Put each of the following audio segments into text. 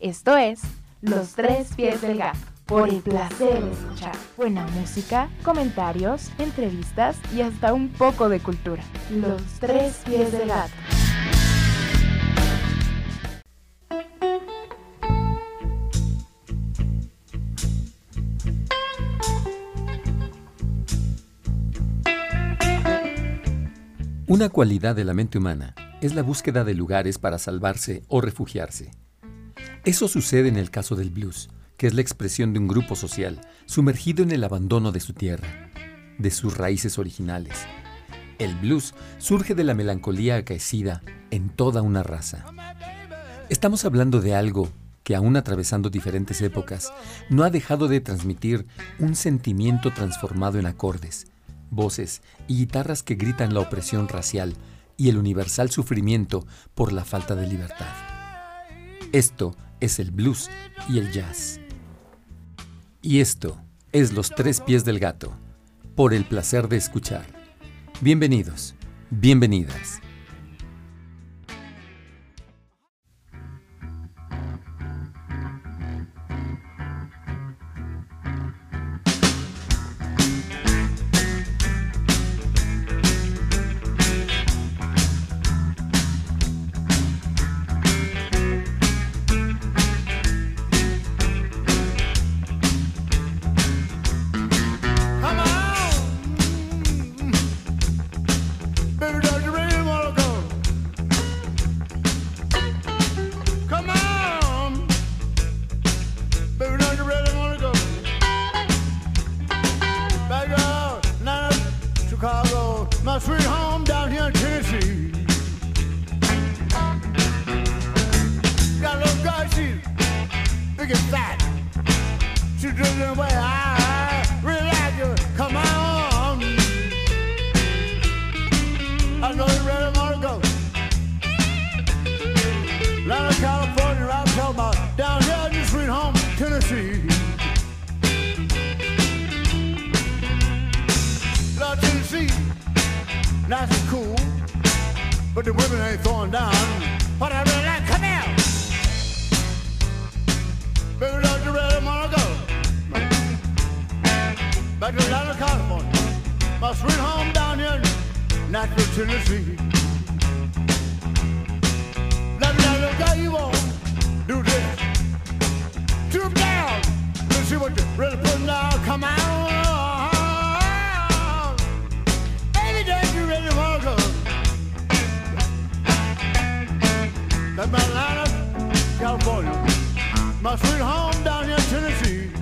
Esto es Los Tres Pies del Gato, por el placer de escuchar. Buena música, comentarios, entrevistas y hasta un poco de cultura. Los Tres Pies del Gato. Una cualidad de la mente humana es la búsqueda de lugares para salvarse o refugiarse. Eso sucede en el caso del blues, que es la expresión de un grupo social sumergido en el abandono de su tierra, de sus raíces originales. El blues surge de la melancolía acaecida en toda una raza. Estamos hablando de algo que aún atravesando diferentes épocas, no ha dejado de transmitir un sentimiento transformado en acordes, voces y guitarras que gritan la opresión racial y el universal sufrimiento por la falta de libertad. Esto es el blues y el jazz. Y esto es Los Tres Pies del Gato, por el placer de escuchar. Bienvenidos, bienvenidas. Tennessee. Let me know you want do this. Down. See what you really. Come on. You really want to go. That's my California. My sweet home down here in Tennessee.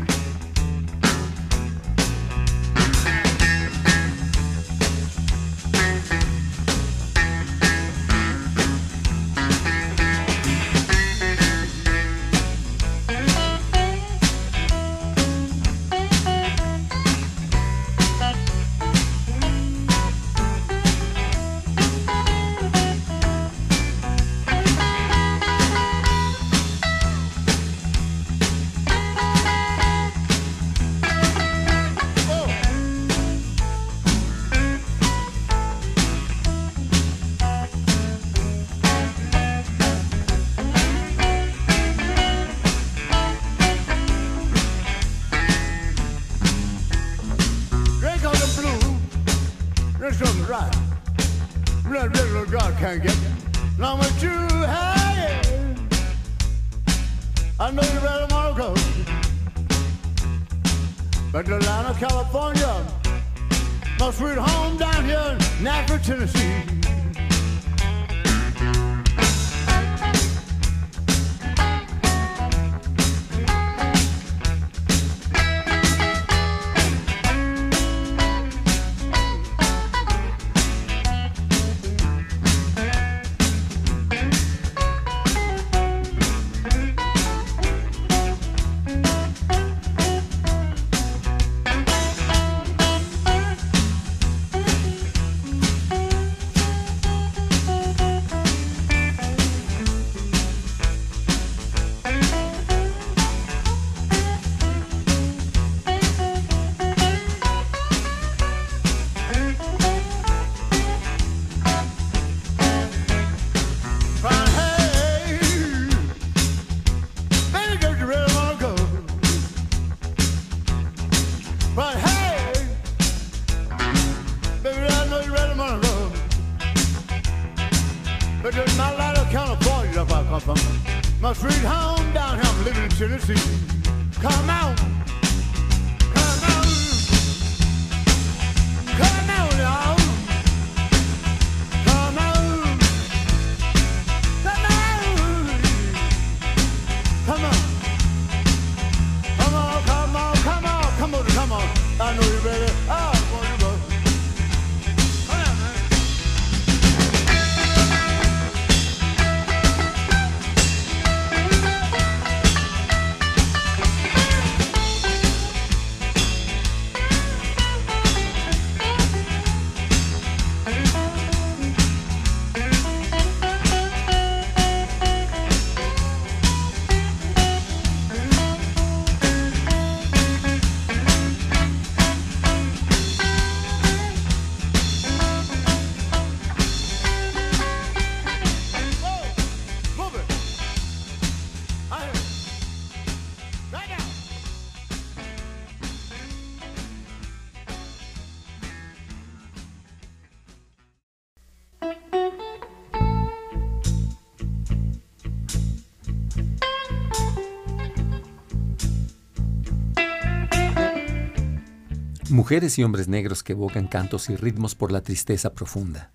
Mujeres y hombres negros que evocan cantos y ritmos por la tristeza profunda.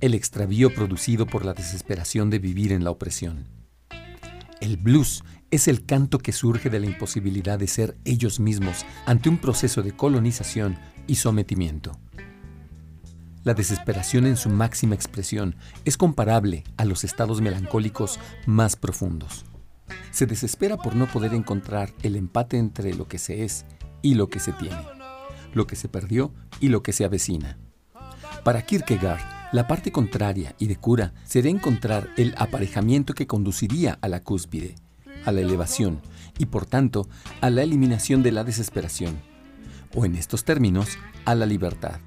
El extravío producido por la desesperación de vivir en la opresión. El blues es el canto que surge de la imposibilidad de ser ellos mismos ante un proceso de colonización y sometimiento. La desesperación en su máxima expresión es comparable a los estados melancólicos más profundos. Se desespera por no poder encontrar el empate entre lo que se es y lo que se tiene lo que se perdió y lo que se avecina. Para Kierkegaard, la parte contraria y de cura sería encontrar el aparejamiento que conduciría a la cúspide, a la elevación y por tanto a la eliminación de la desesperación, o en estos términos, a la libertad.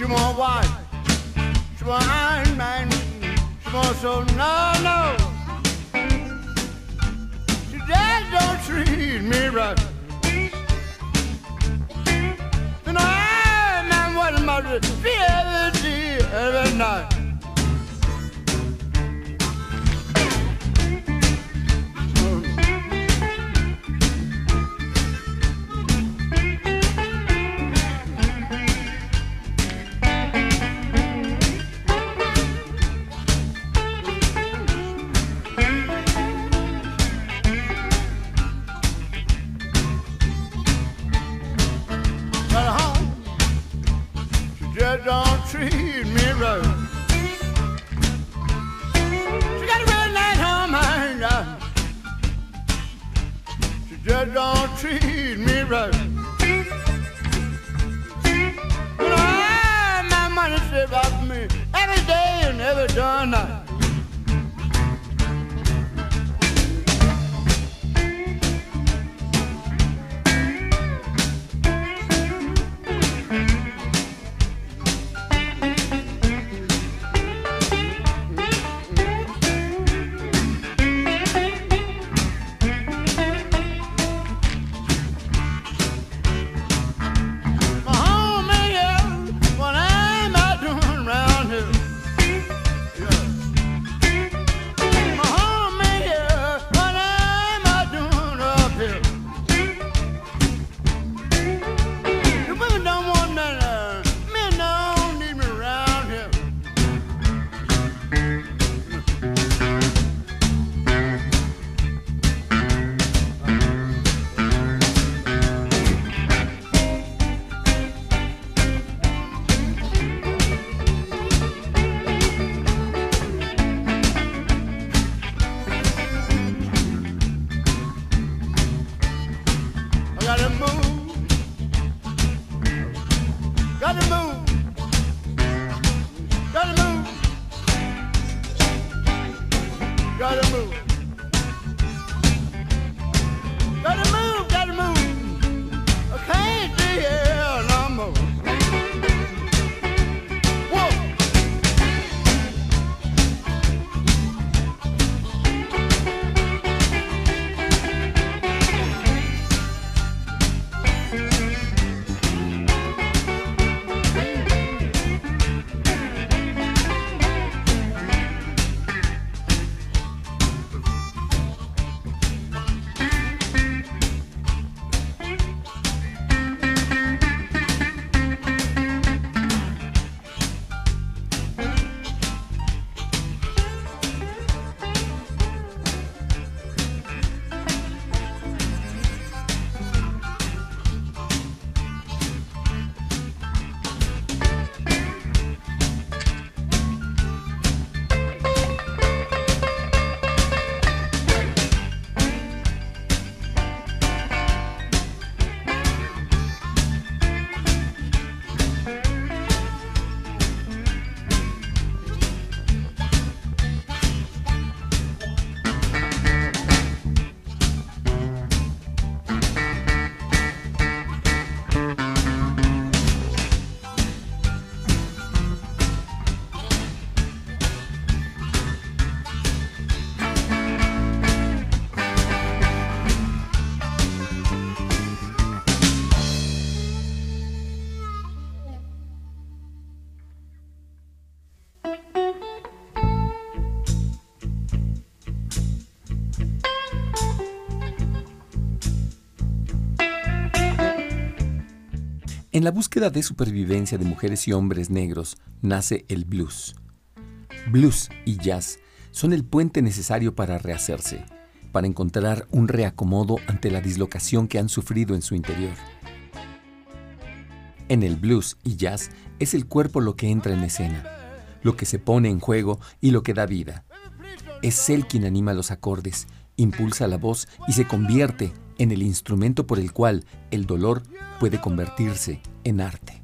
She want wife, She want Iron Man. She want so no, no. Today don't treat me right. Then I'm what mother every day, every night. Just don't treat me right. Oh, my money saved out for me every day and every darn night. En la búsqueda de supervivencia de mujeres y hombres negros nace el blues. Blues y jazz son el puente necesario para rehacerse, para encontrar un reacomodo ante la dislocación que han sufrido en su interior. En el blues y jazz es el cuerpo lo que entra en escena, lo que se pone en juego y lo que da vida. Es él quien anima los acordes, impulsa la voz y se convierte en el instrumento por el cual el dolor puede convertirse en arte.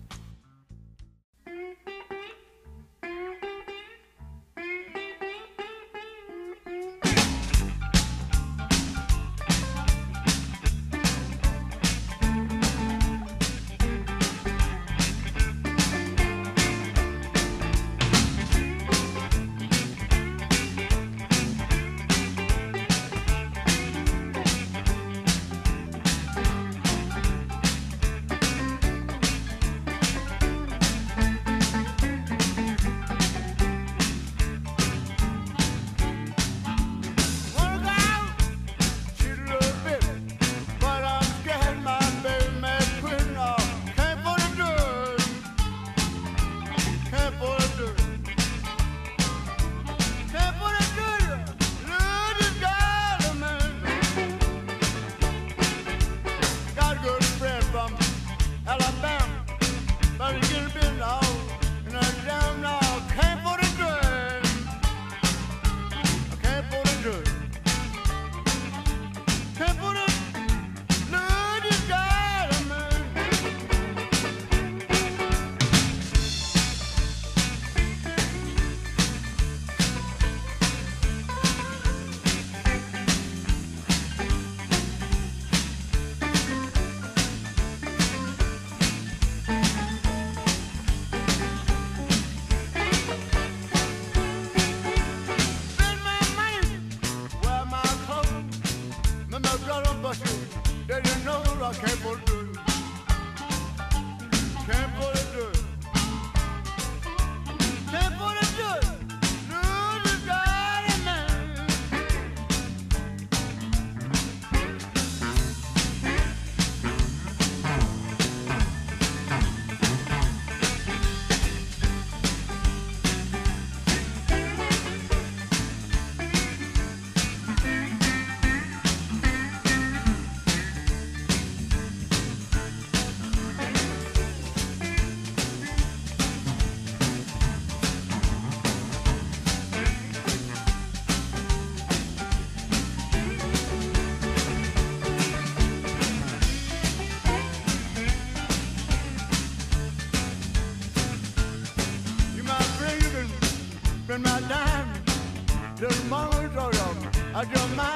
I draw my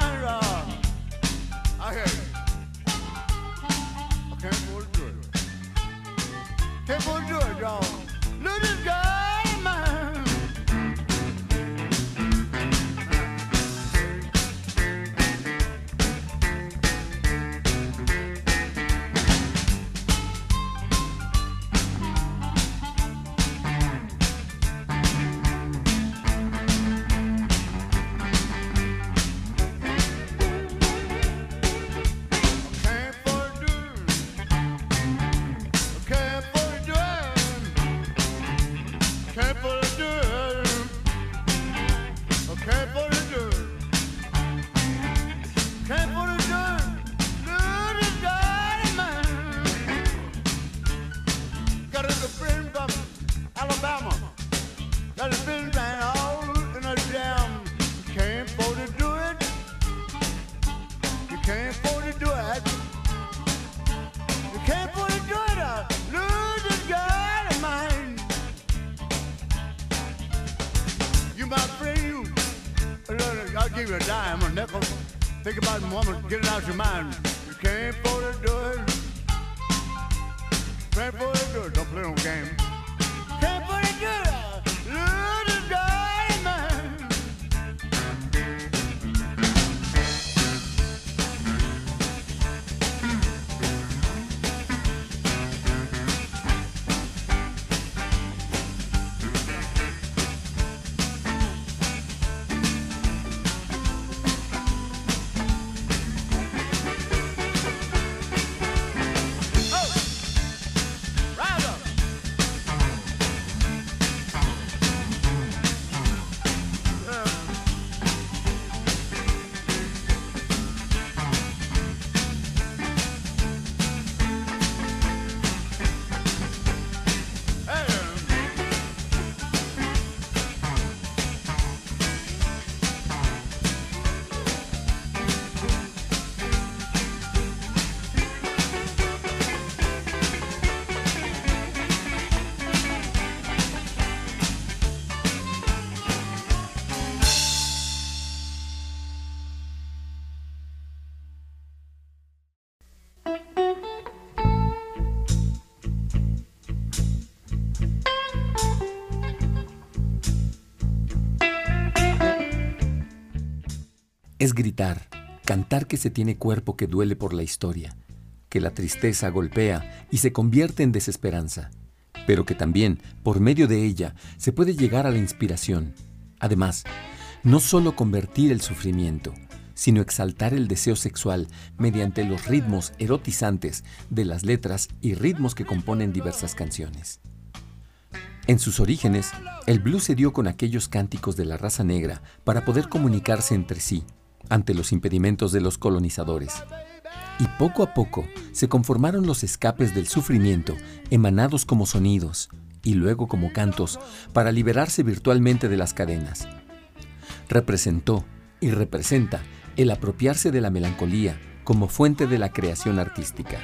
man. Es gritar, cantar que se tiene cuerpo que duele por la historia, que la tristeza golpea y se convierte en desesperanza, pero que también, por medio de ella, se puede llegar a la inspiración. Además, no solo convertir el sufrimiento, sino exaltar el deseo sexual mediante los ritmos erotizantes de las letras y ritmos que componen diversas canciones. En sus orígenes, el blues se dio con aquellos cánticos de la raza negra para poder comunicarse entre sí ante los impedimentos de los colonizadores. Y poco a poco se conformaron los escapes del sufrimiento emanados como sonidos y luego como cantos para liberarse virtualmente de las cadenas. Representó y representa el apropiarse de la melancolía como fuente de la creación artística.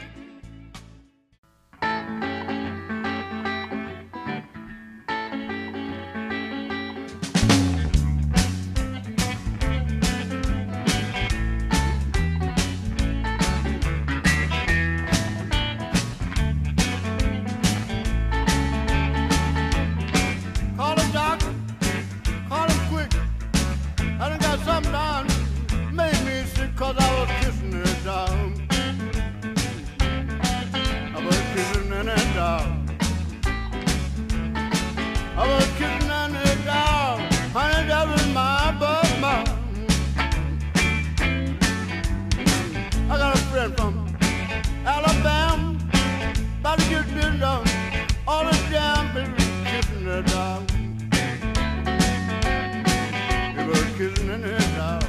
children and dogs.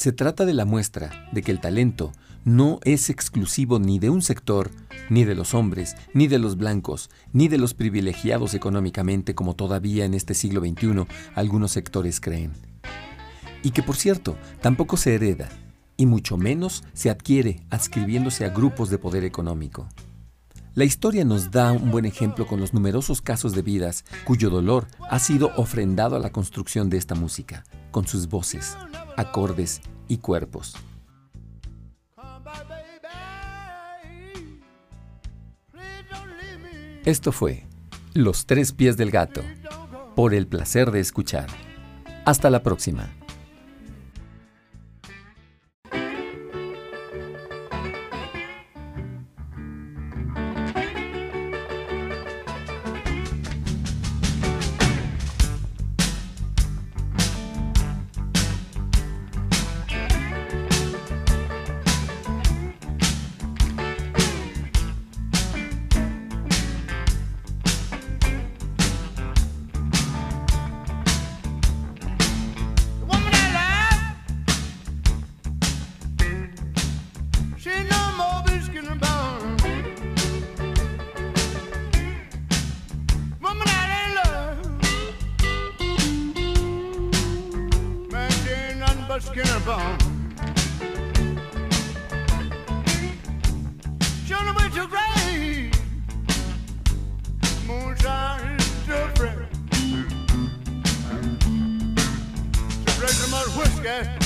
Se trata de la muestra de que el talento no es exclusivo ni de un sector, ni de los hombres, ni de los blancos, ni de los privilegiados económicamente como todavía en este siglo XXI algunos sectores creen. Y que por cierto, tampoco se hereda, y mucho menos se adquiere adscribiéndose a grupos de poder económico. La historia nos da un buen ejemplo con los numerosos casos de vidas cuyo dolor ha sido ofrendado a la construcción de esta música, con sus voces, acordes y cuerpos. Esto fue Los Tres Pies del Gato, por el placer de escuchar. Hasta la próxima. Yeah.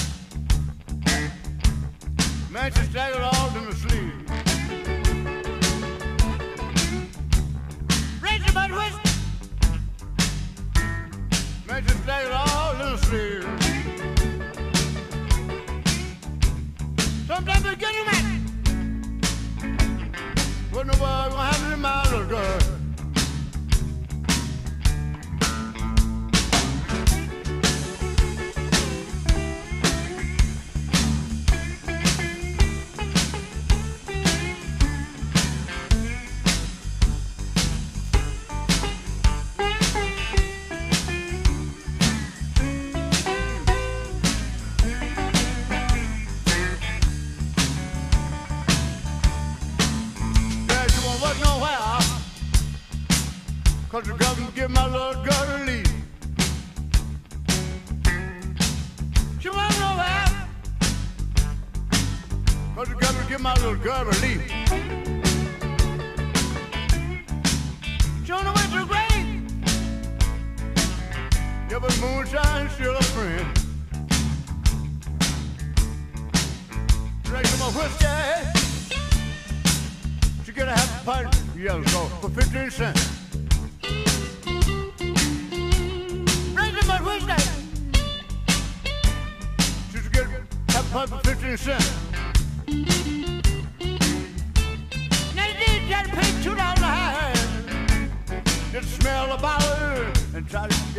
government.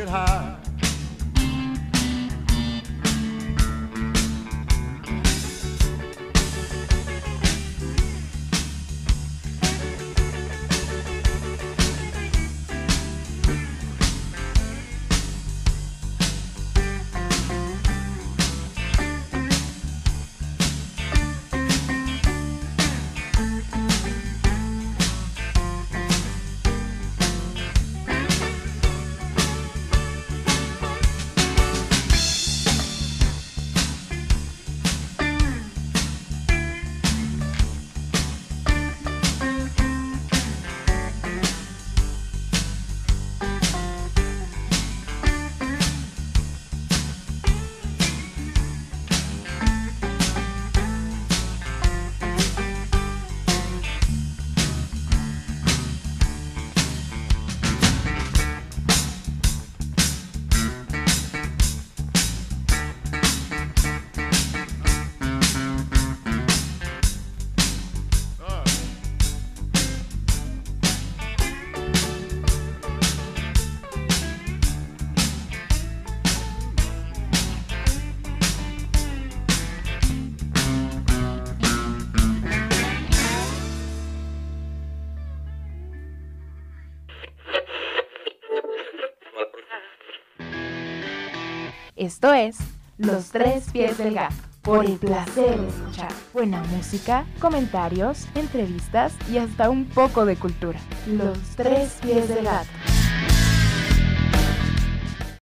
it high. Esto es Los Tres Pies del Gato, por el placer de escuchar buena música, comentarios, entrevistas y hasta un poco de cultura. Los Tres Pies del Gato.